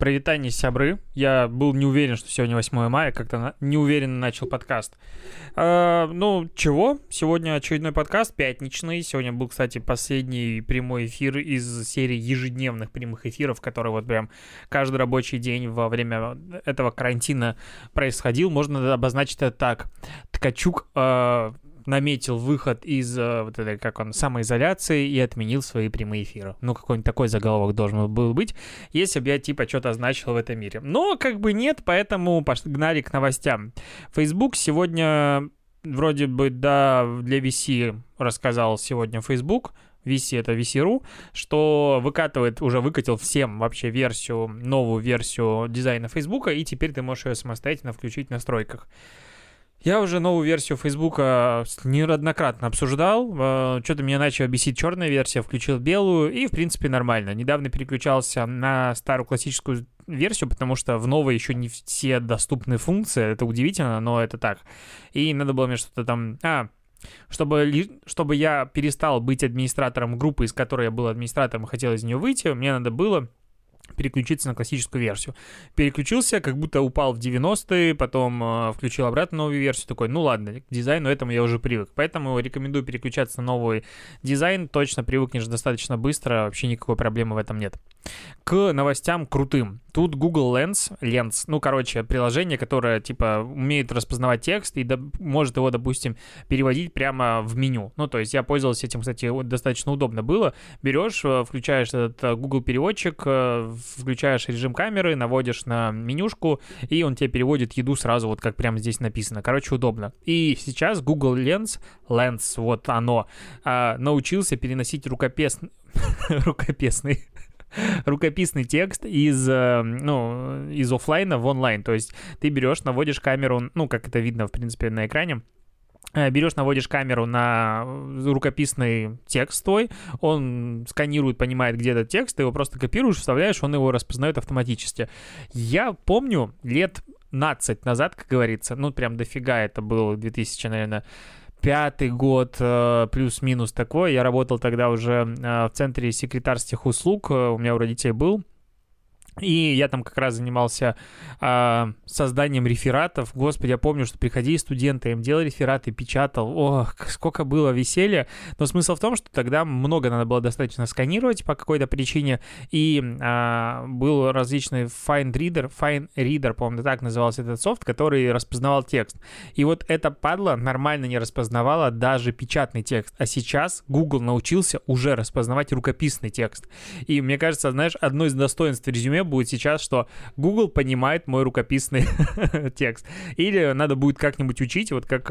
Привитание, сябры. Я был не уверен, что сегодня 8 мая, как-то на... неуверенно начал подкаст. А, ну, чего? Сегодня очередной подкаст, пятничный. Сегодня был, кстати, последний прямой эфир из серии ежедневных прямых эфиров, который вот прям каждый рабочий день во время этого карантина происходил. Можно обозначить это так. Ткачук э, наметил выход из э, вот этой, как он, самоизоляции и отменил свои прямые эфиры. Ну, какой-нибудь такой заголовок должен был быть, если бы я, типа, что-то значил в этом мире. Но, как бы, нет, поэтому погнали к новостям. Facebook сегодня вроде бы, да, для VC рассказал сегодня Facebook, VC это VC.ru, что выкатывает, уже выкатил всем вообще версию, новую версию дизайна Facebook, и теперь ты можешь ее самостоятельно включить в настройках. Я уже новую версию Фейсбука неоднократно обсуждал. Э, Что-то меня начало бесить черная версия, включил белую, и, в принципе, нормально. Недавно переключался на старую классическую версию, потому что в новой еще не все доступны функции. Это удивительно, но это так. И надо было мне что-то там... А, чтобы, чтобы я перестал быть администратором группы, из которой я был администратором и хотел из нее выйти, мне надо было переключиться на классическую версию. Переключился, как будто упал в 90-е, потом э, включил обратно новую версию, такой, ну ладно, к дизайну этому я уже привык. Поэтому рекомендую переключаться на новый дизайн, точно привыкнешь достаточно быстро, вообще никакой проблемы в этом нет. К новостям крутым. Тут Google Lens, Lens, ну, короче, приложение, которое, типа, умеет распознавать текст и до, может его, допустим, переводить прямо в меню. Ну, то есть я пользовался этим, кстати, достаточно удобно было. Берешь, э, включаешь этот э, Google переводчик, включаешь режим камеры, наводишь на менюшку, и он тебе переводит еду сразу, вот как прямо здесь написано. Короче, удобно. И сейчас Google Lens, Lens, вот оно, а, научился переносить рукописный, рукописный, рукописный текст из, э, ну, из офлайна в онлайн. То есть ты берешь, наводишь камеру, ну, как это видно, в принципе, на экране, Э, берешь, наводишь камеру на рукописный текст твой, он сканирует, понимает, где этот текст, ты его просто копируешь, вставляешь, он его распознает автоматически. Я помню лет 15 назад, как говорится, ну прям дофига это был 2000, наверное, пятый год, э, плюс-минус такой. Я работал тогда уже э, в центре секретарских услуг, у меня у родителей был и я там как раз занимался э, созданием рефератов. Господи, я помню, что приходили студенты, я им делал рефераты, печатал. Ох, сколько было веселья. Но смысл в том, что тогда много надо было достаточно сканировать по какой-то причине. И э, был различный Find Reader, Find Reader, по-моему, так назывался этот софт, который распознавал текст. И вот эта падла нормально не распознавала даже печатный текст. А сейчас Google научился уже распознавать рукописный текст. И мне кажется, знаешь, одно из достоинств резюме будет сейчас, что Google понимает мой рукописный текст. Или надо будет как-нибудь учить, вот как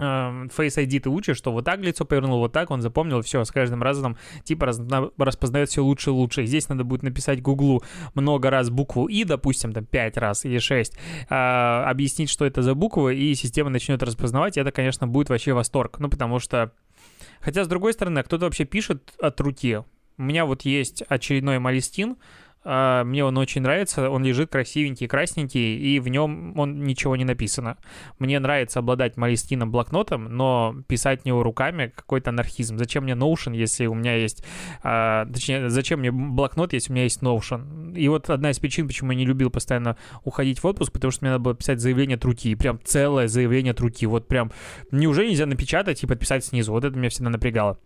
Face ID ты учишь, что вот так лицо повернул, вот так, он запомнил, все, с каждым разом типа раз, распознает все лучше и лучше. Здесь надо будет написать Гуглу много раз букву И, допустим, там 5 раз или 6, а, объяснить, что это за буква, и система начнет распознавать, и это, конечно, будет вообще восторг. Ну, потому что... Хотя, с другой стороны, кто-то вообще пишет от руки. У меня вот есть очередной Малистин, а, мне он очень нравится, он лежит красивенький, красненький, и в нем он ничего не написано. Мне нравится обладать малистином блокнотом, но писать в него руками какой-то анархизм. Зачем мне Notion, если у меня есть... А, точнее, зачем мне блокнот, если у меня есть Notion? И вот одна из причин, почему я не любил постоянно уходить в отпуск, потому что мне надо было писать заявление от руки, прям целое заявление от руки. Вот прям неужели нельзя напечатать и подписать снизу? Вот это меня всегда напрягало.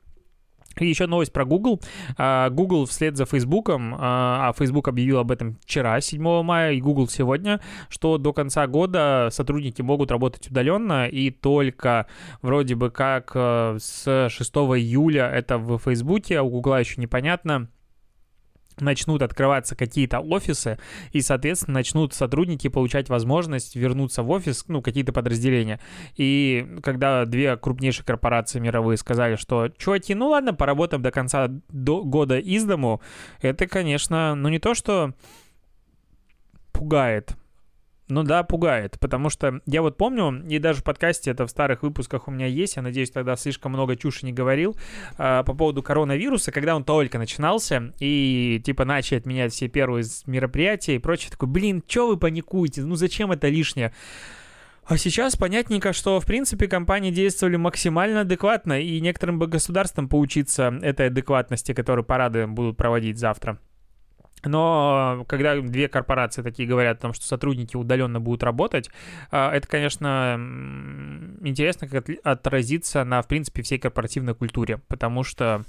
И еще новость про Google. А, Google вслед за Facebook, а, а Facebook объявил об этом вчера, 7 мая, и Google сегодня, что до конца года сотрудники могут работать удаленно, и только вроде бы как э, с 6 июля это в Facebook, а у Google еще непонятно, начнут открываться какие-то офисы, и, соответственно, начнут сотрудники получать возможность вернуться в офис, ну, какие-то подразделения. И когда две крупнейшие корпорации мировые сказали, что, чуваки, ну ладно, поработаем до конца до года из дому, это, конечно, ну не то, что пугает, ну да, пугает, потому что я вот помню, и даже в подкасте это в старых выпусках у меня есть, я надеюсь, тогда слишком много чуши не говорил, э, по поводу коронавируса, когда он только начинался, и типа начали отменять все первые мероприятия и прочее, такой, блин, чё вы паникуете, ну зачем это лишнее? А сейчас понятненько, что, в принципе, компании действовали максимально адекватно, и некоторым бы государствам поучиться этой адекватности, которую парады будут проводить завтра. Но когда две корпорации такие говорят о том, что сотрудники удаленно будут работать, а, это, конечно, интересно, как отразится на, в принципе, всей корпоративной культуре, потому что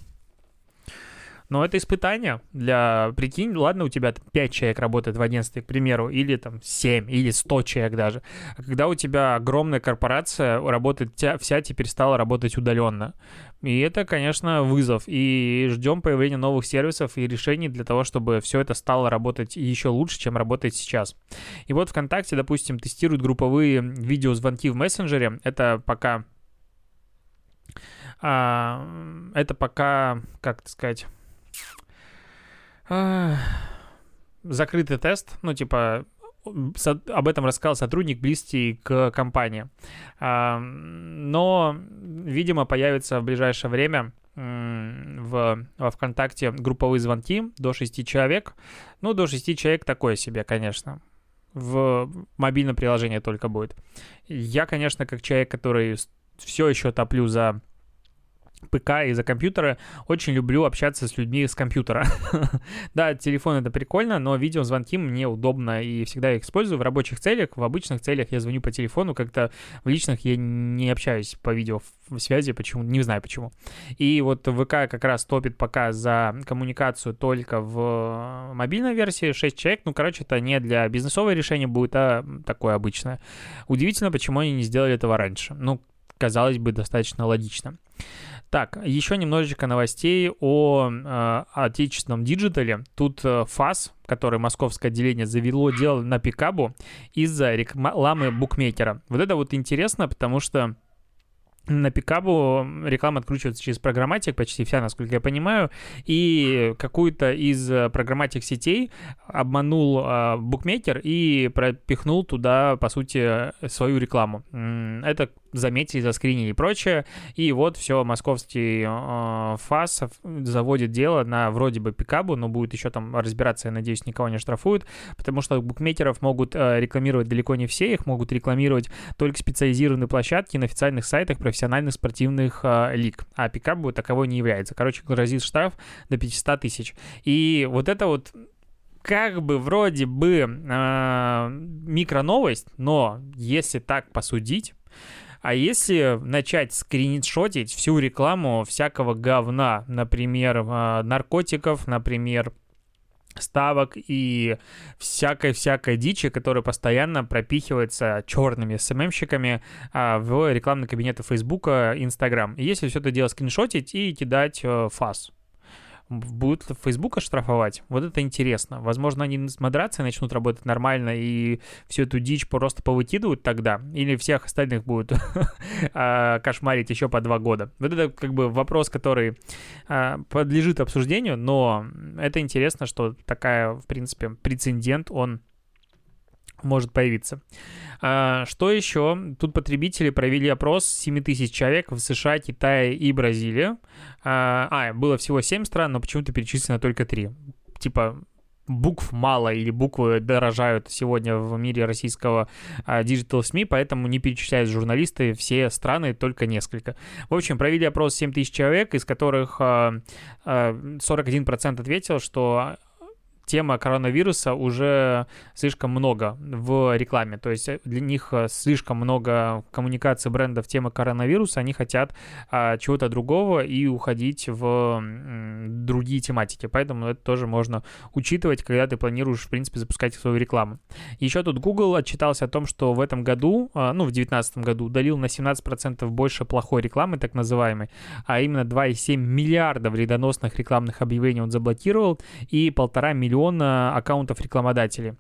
но это испытание для, прикинь, ладно, у тебя 5 человек работает в агентстве, к примеру, или там 7, или 100 человек даже. А когда у тебя огромная корпорация работает, вся теперь стала работать удаленно. И это, конечно, вызов. И ждем появления новых сервисов и решений для того, чтобы все это стало работать еще лучше, чем работает сейчас. И вот ВКонтакте, допустим, тестируют групповые видеозвонки в мессенджере. Это пока... А, это пока, как сказать закрытый тест, ну, типа, об этом рассказал сотрудник близкий к компании. Но, видимо, появится в ближайшее время в, во ВКонтакте групповые звонки до 6 человек. Ну, до 6 человек такое себе, конечно. В мобильном приложении только будет. Я, конечно, как человек, который все еще топлю за ПК и за компьютера очень люблю общаться с людьми с компьютера. да, телефон это прикольно, но видеозвонки мне удобно и всегда их использую в рабочих целях. В обычных целях я звоню по телефону, как-то в личных я не общаюсь по видеосвязи, почему, не знаю почему. И вот ВК как раз топит пока за коммуникацию только в мобильной версии, 6 человек, ну, короче, это не для бизнесового решения будет, а такое обычное. Удивительно, почему они не сделали этого раньше. Ну, казалось бы, достаточно логично. Так, еще немножечко новостей о э, отечественном диджитале. Тут э, ФАС, который московское отделение завело дело на пикабу из-за рекламы букмекера. Вот это вот интересно, потому что на пикабу реклама откручивается через programmatic, почти вся, насколько я понимаю, и какую-то из э, programmatic сетей обманул э, букмекер и пропихнул туда, по сути, свою рекламу. Это заметили, заскринили и прочее. И вот все, московский э, ФАС заводит дело на вроде бы пикабу, но будет еще там разбираться, я надеюсь, никого не штрафуют, потому что букмекеров могут э, рекламировать далеко не все, их могут рекламировать только специализированные площадки на официальных сайтах профессиональных спортивных э, лиг, а пикабу таковой не является. Короче, грозит штраф до 500 тысяч. И вот это вот как бы вроде бы э, микроновость, но если так посудить, а если начать скриншотить всю рекламу всякого говна, например, а, наркотиков, например, ставок и всякой-всякой дичи, которая постоянно пропихивается черными СММщиками а, в рекламные кабинеты Фейсбука, Инстаграм. Если все это дело скриншотить и кидать э, фас будут Фейсбука штрафовать? Вот это интересно. Возможно, они с модерацией начнут работать нормально и всю эту дичь просто повыкидывают тогда, или всех остальных будут а, кошмарить еще по два года. Вот это как бы вопрос, который а, подлежит обсуждению, но это интересно, что такая, в принципе, прецедент, он может появиться. А, что еще? Тут потребители провели опрос 7 тысяч человек в США, Китае и Бразилии. А, а, было всего 7 стран, но почему-то перечислено только 3. Типа, букв мало или буквы дорожают сегодня в мире российского digital СМИ, поэтому не перечисляют журналисты все страны, только несколько. В общем, провели опрос 7 тысяч человек, из которых а, а, 41% ответил, что тема коронавируса уже слишком много в рекламе. То есть для них э, слишком много коммуникации брендов темы коронавируса. Они хотят а, чего-то другого и уходить в м, другие тематики. Поэтому это тоже можно учитывать, когда ты планируешь, в принципе, запускать свою рекламу. Еще тут Google отчитался о том, что в этом году, а, ну, в 2019 году, удалил на 17% больше плохой рекламы, так называемой, а именно 2,7 миллиарда вредоносных рекламных объявлений он заблокировал и полтора миллиона миллиона аккаунтов рекламодателей.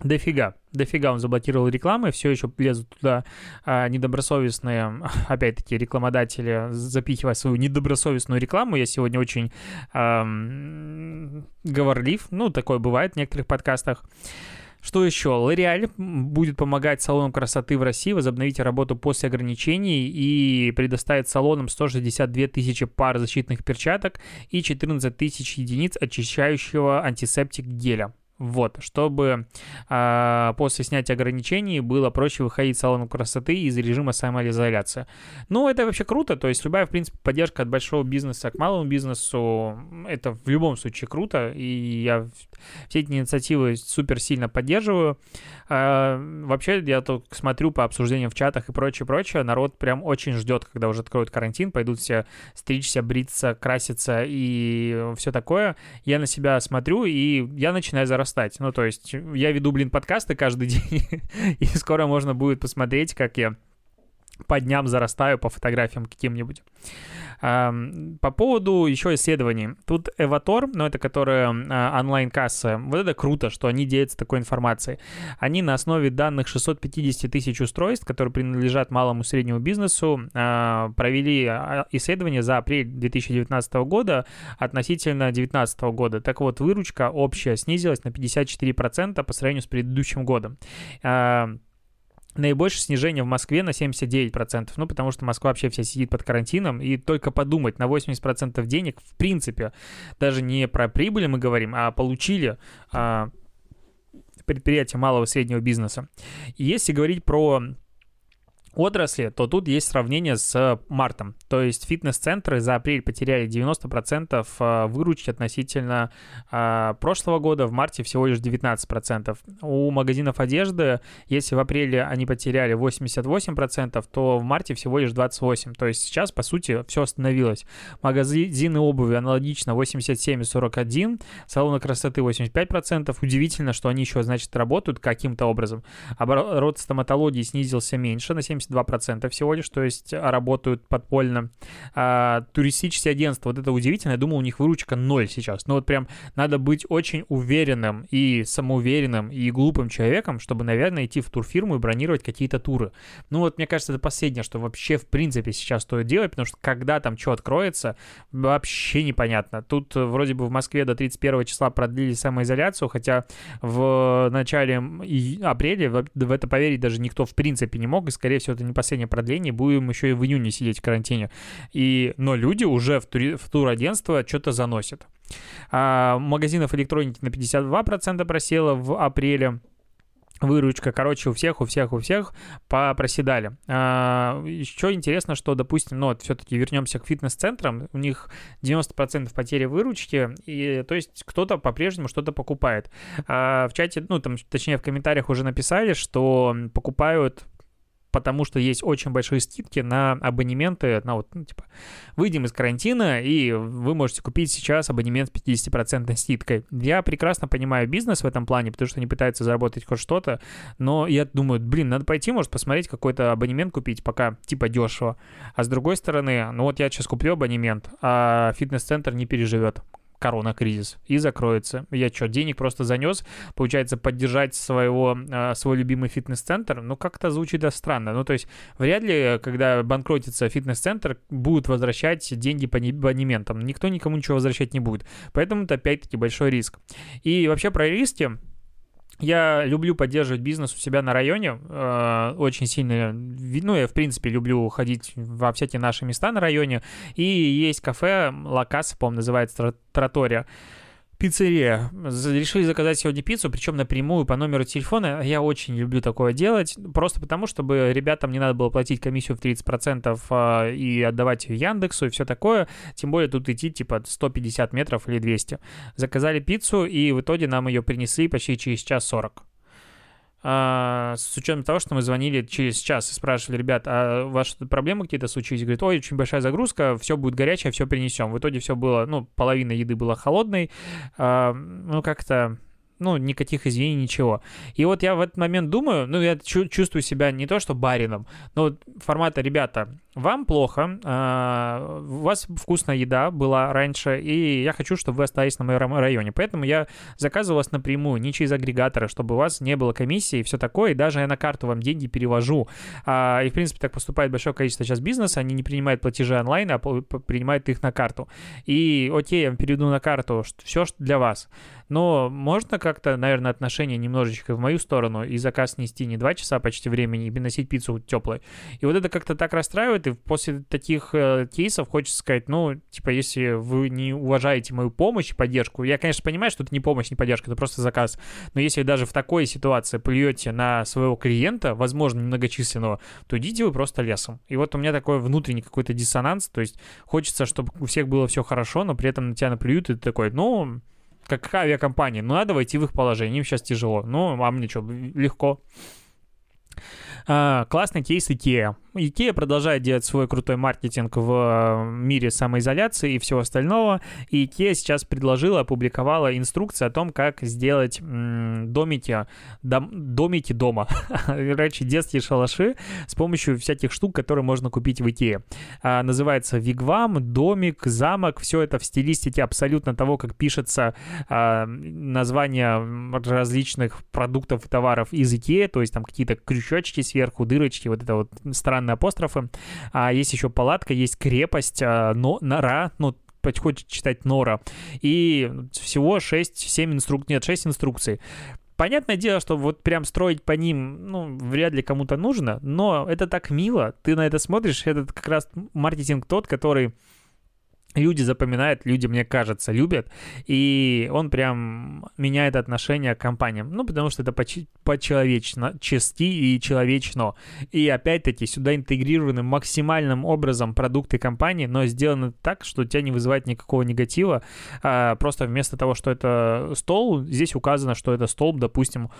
Дофига, дофига он заблокировал рекламы, все еще лезут туда а, недобросовестные, опять-таки, рекламодатели, запихивая свою недобросовестную рекламу. Я сегодня очень а, говорлив, ну, такое бывает в некоторых подкастах. Что еще? L'Oreal будет помогать салонам красоты в России возобновить работу после ограничений и предоставит салонам 162 тысячи пар защитных перчаток и 14 тысяч единиц очищающего антисептик геля. Вот, чтобы э, после снятия ограничений было проще выходить в салон красоты из режима самоизоляции. Ну, это вообще круто, то есть любая, в принципе, поддержка от большого бизнеса к малому бизнесу, это в любом случае круто, и я все эти инициативы супер сильно поддерживаю. Э, вообще, я тут смотрю по обсуждениям в чатах и прочее, прочее, народ прям очень ждет, когда уже откроют карантин, пойдут все стричься, бриться, краситься и все такое. Я на себя смотрю, и я начинаю зарастать растать. Ну, то есть я веду, блин, подкасты каждый день, и скоро можно будет посмотреть, как я по дням зарастаю по фотографиям каким-нибудь. По поводу еще исследований. Тут Эватор, ну это которая а, онлайн-касса, вот это круто, что они делятся такой информацией. Они на основе данных 650 тысяч устройств, которые принадлежат малому и среднему бизнесу, а, провели а, исследование за апрель 2019 года относительно 2019 года. Так вот, выручка общая снизилась на 54% по сравнению с предыдущим годом. Наибольшее снижение в Москве на 79%, ну, потому что Москва вообще вся сидит под карантином, и только подумать, на 80% денег, в принципе, даже не про прибыли мы говорим, а получили а, предприятия малого и среднего бизнеса. И если говорить про отрасли, то тут есть сравнение с мартом. То есть фитнес-центры за апрель потеряли 90% а, выручки относительно а, прошлого года, в марте всего лишь 19%. У магазинов одежды, если в апреле они потеряли 88%, то в марте всего лишь 28%. То есть сейчас, по сути, все остановилось. Магазины обуви аналогично 87 и 41, салоны красоты 85%. Удивительно, что они еще, значит, работают каким-то образом. Оборот стоматологии снизился меньше на 70 72% всего лишь, то есть а, работают подпольно. А, туристические агентства, вот это удивительно, я думал, у них выручка ноль сейчас. Но вот прям надо быть очень уверенным и самоуверенным и глупым человеком, чтобы, наверное, идти в турфирму и бронировать какие-то туры. Ну вот, мне кажется, это последнее, что вообще в принципе сейчас стоит делать, потому что когда там что откроется, вообще непонятно. Тут э, вроде бы в Москве до 31 числа продлили самоизоляцию, хотя в начале апреля в это поверить даже никто в принципе не мог, и, скорее всего, это не последнее продление, будем еще и в июне сидеть в карантине. И, но люди уже в, тури, в турагентство что-то заносят. А, магазинов электроники на 52% просело в апреле выручка, короче, у всех, у всех, у всех проседали. А, еще интересно, что, допустим, ну вот все-таки вернемся к фитнес-центрам, у них 90% потери выручки, и то есть кто-то по-прежнему что-то покупает. А, в чате, ну там, точнее, в комментариях уже написали, что покупают потому что есть очень большие скидки на абонементы, на вот, ну, типа, выйдем из карантина, и вы можете купить сейчас абонемент с 50% скидкой. Я прекрасно понимаю бизнес в этом плане, потому что они пытаются заработать хоть что-то, но я думаю, блин, надо пойти, может, посмотреть, какой-то абонемент купить, пока, типа, дешево. А с другой стороны, ну вот я сейчас куплю абонемент, а фитнес-центр не переживет корона-кризис и закроется. Я что, денег просто занес, получается, поддержать своего, а, свой любимый фитнес-центр? Ну, как-то звучит странно. Ну, то есть, вряд ли, когда банкротится фитнес-центр, будут возвращать деньги по абонементам. Никто никому ничего возвращать не будет. Поэтому это, опять-таки, большой риск. И вообще про риски я люблю поддерживать бизнес у себя на районе, э, очень сильно, ну, я, в принципе, люблю ходить во всякие наши места на районе, и есть кафе, Лакас, по-моему, называется, Тратория, пиццерия. Решили заказать сегодня пиццу, причем напрямую по номеру телефона. Я очень люблю такое делать, просто потому, чтобы ребятам не надо было платить комиссию в 30% а, и отдавать ее Яндексу и все такое. Тем более тут идти типа 150 метров или 200. Заказали пиццу, и в итоге нам ее принесли почти через час 40 а, с учетом того, что мы звонили через час и спрашивали, ребят, а у вас проблемы какие-то случились? Говорит, ой, очень большая загрузка, все будет горячее, все принесем. В итоге все было, ну, половина еды была холодной, а, ну, как-то ну, никаких извинений, ничего. И вот я в этот момент думаю, ну, я чувствую себя не то, что барином, но формата, ребята, вам плохо, э, у вас вкусная еда была раньше, и я хочу, чтобы вы остались на моем районе. Поэтому я заказываю вас напрямую, не через агрегаторы, чтобы у вас не было комиссии и все такое, и даже я на карту вам деньги перевожу. А, и, в принципе, так поступает большое количество сейчас бизнеса, они не принимают платежи онлайн, а принимают их на карту. И, окей, я вам переведу на карту все для вас. Но можно как-то, наверное, отношение немножечко в мою сторону и заказ нести не два часа почти времени и носить пиццу теплой. И вот это как-то так расстраивает, и после таких э, кейсов хочется сказать, ну, типа, если вы не уважаете мою помощь и поддержку, я, конечно, понимаю, что это не помощь, не поддержка, это просто заказ, но если даже в такой ситуации плюете на своего клиента, возможно, немногочисленного, то идите вы просто лесом. И вот у меня такой внутренний какой-то диссонанс, то есть хочется, чтобы у всех было все хорошо, но при этом на тебя наплюют, и ты такой, ну, как авиакомпания, ну надо войти в их положение, им сейчас тяжело. Ну, мне что, легко. А, классный кейс IKEA. IKEA продолжает делать свой крутой маркетинг в э, мире самоизоляции и всего остального. И IKEA сейчас предложила, опубликовала инструкции о том, как сделать м, домики, дом, домики дома. Короче, детские шалаши с помощью всяких штук, которые можно купить в IKEA. А, называется вигвам, домик, замок. Все это в стилистике абсолютно того, как пишется а, название различных продуктов и товаров из IKEA. То есть там какие-то крючочки сверху, дырочки, вот это вот странно странные апострофы. А есть еще палатка, есть крепость, а, но, нора, ну, хочет читать Нора. И всего 6-7 инструкций, нет, 6 инструкций. Понятное дело, что вот прям строить по ним, ну, вряд ли кому-то нужно, но это так мило, ты на это смотришь, этот как раз маркетинг тот, который люди запоминают, люди, мне кажется, любят, и он прям меняет отношение к компаниям, ну, потому что это по-человечно, чести и человечно. И опять-таки сюда интегрированы максимальным образом продукты компании, но сделаны так, что тебя не вызывает никакого негатива, а просто вместо того, что это стол, здесь указано, что это столб, допустим,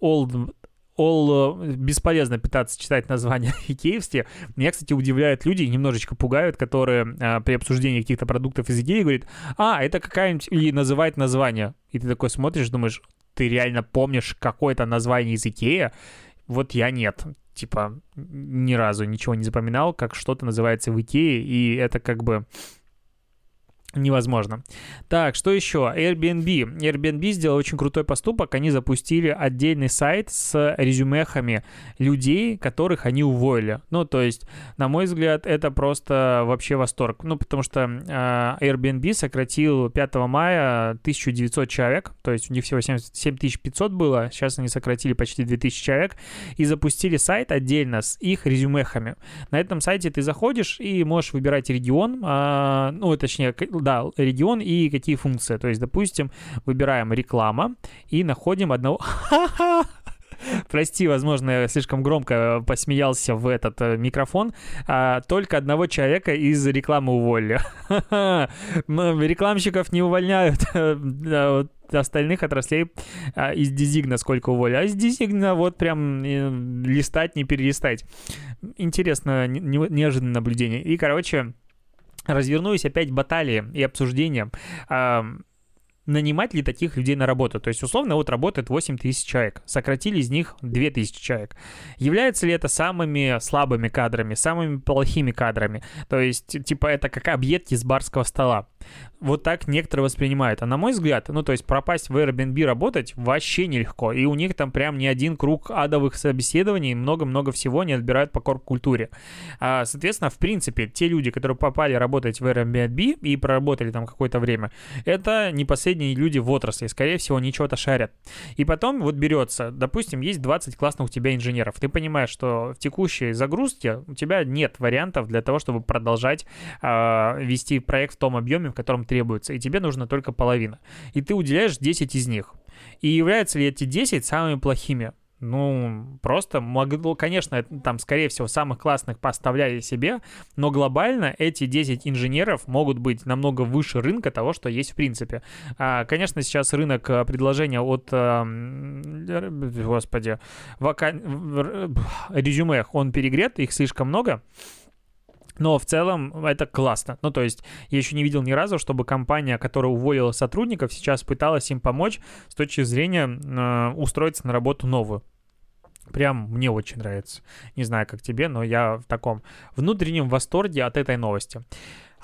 old all э, бесполезно пытаться читать названия икеевские. Меня, кстати, удивляют люди, немножечко пугают, которые а, при обсуждении каких-то продуктов из Икеи говорят, а, это какая-нибудь, или называет название. И ты такой смотришь, думаешь, ты реально помнишь какое-то название из Икея? Вот я нет. Типа, ни разу ничего не запоминал, как что-то называется в Икее, и это как бы невозможно. Так, что еще? Airbnb. Airbnb сделал очень крутой поступок. Они запустили отдельный сайт с резюмехами людей, которых они уволили. Ну, то есть, на мой взгляд, это просто вообще восторг. Ну, потому что э, Airbnb сократил 5 мая 1900 человек, то есть у них всего 7500 было, сейчас они сократили почти 2000 человек, и запустили сайт отдельно с их резюмехами. На этом сайте ты заходишь и можешь выбирать регион, э, ну, точнее, да, регион и какие функции. То есть, допустим, выбираем реклама и находим одного... Прости, возможно, я слишком громко посмеялся в этот э, микрофон. А, только одного человека из рекламы уволили. Рекламщиков не увольняют. остальных отраслей а, из дизигна сколько уволили. А из дизигна вот прям э, листать, не перелистать. Интересно, не, неожиданное наблюдение. И, короче, развернулись опять баталии и обсуждения нанимать ли таких людей на работу. То есть, условно, вот работает 8 тысяч человек, сократили из них 2 тысячи человек. Является ли это самыми слабыми кадрами, самыми плохими кадрами? То есть, типа, это как объедки с барского стола вот так некоторые воспринимают. А на мой взгляд, ну, то есть пропасть в Airbnb работать вообще нелегко. И у них там прям не один круг адовых собеседований, много-много всего они отбирают по корп-культуре. А, соответственно, в принципе, те люди, которые попали работать в Airbnb и проработали там какое-то время, это не последние люди в отрасли. Скорее всего, они чего-то шарят. И потом вот берется, допустим, есть 20 классных у тебя инженеров. Ты понимаешь, что в текущей загрузке у тебя нет вариантов для того, чтобы продолжать э, вести проект в том объеме, в котором требуется, и тебе нужно только половина. И ты уделяешь 10 из них. И являются ли эти 10 самыми плохими? Ну, просто могло, конечно, там, скорее всего, самых классных поставляли себе, но глобально эти 10 инженеров могут быть намного выше рынка того, что есть в принципе. А, конечно, сейчас рынок э, предложения от, э, господи, вака... резюме, он перегрет, их слишком много. Но в целом это классно. Ну, то есть я еще не видел ни разу, чтобы компания, которая уволила сотрудников, сейчас пыталась им помочь с точки зрения э, устроиться на работу новую. Прям мне очень нравится. Не знаю, как тебе, но я в таком внутреннем восторге от этой новости.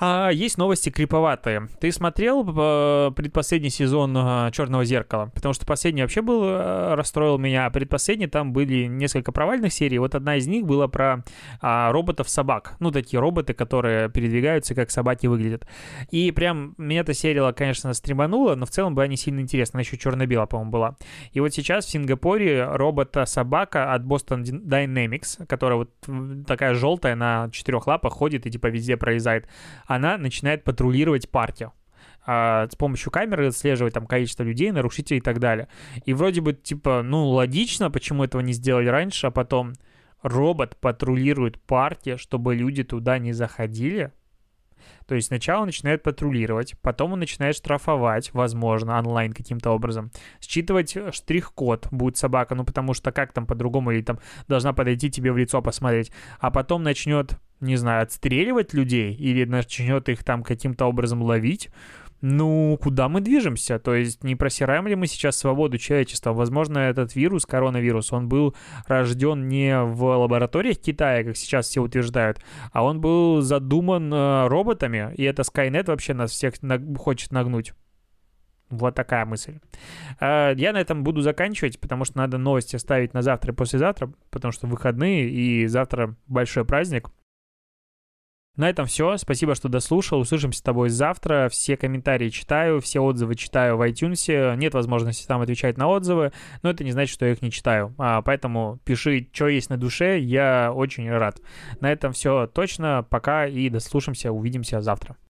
А есть новости криповатые. Ты смотрел э, предпоследний сезон э, Черного зеркала? Потому что последний вообще был э, расстроил меня, а предпоследний там были несколько провальных серий. Вот одна из них была про а, роботов-собак. Ну, такие роботы, которые передвигаются, как собаки выглядят. И прям меня эта серия, конечно, стреманула, но в целом была не сильно интересна. Она еще черно-белая, по-моему, была. И вот сейчас в Сингапуре робота-собака от Boston Dynamics, которая вот такая желтая на четырех лапах ходит и типа везде пролезает она начинает патрулировать партию а, с помощью камеры отслеживать там количество людей, нарушителей и так далее. И вроде бы, типа, ну, логично, почему этого не сделали раньше, а потом робот патрулирует партию, чтобы люди туда не заходили. То есть сначала он начинает патрулировать, потом он начинает штрафовать, возможно, онлайн каким-то образом. Считывать штрих-код будет собака, ну потому что как там по-другому, или там должна подойти тебе в лицо посмотреть. А потом начнет не знаю, отстреливать людей или начнет их там каким-то образом ловить, ну, куда мы движемся? То есть не просираем ли мы сейчас свободу человечества? Возможно, этот вирус, коронавирус, он был рожден не в лабораториях Китая, как сейчас все утверждают, а он был задуман э, роботами, и это Skynet вообще нас всех на- хочет нагнуть. Вот такая мысль. Э, я на этом буду заканчивать, потому что надо новости ставить на завтра и послезавтра, потому что выходные, и завтра большой праздник. На этом все. Спасибо, что дослушал. Услышимся с тобой завтра. Все комментарии читаю, все отзывы читаю в iTunes. Нет возможности там отвечать на отзывы, но это не значит, что я их не читаю. А, поэтому пиши, что есть на душе. Я очень рад. На этом все точно. Пока и дослушаемся. Увидимся завтра.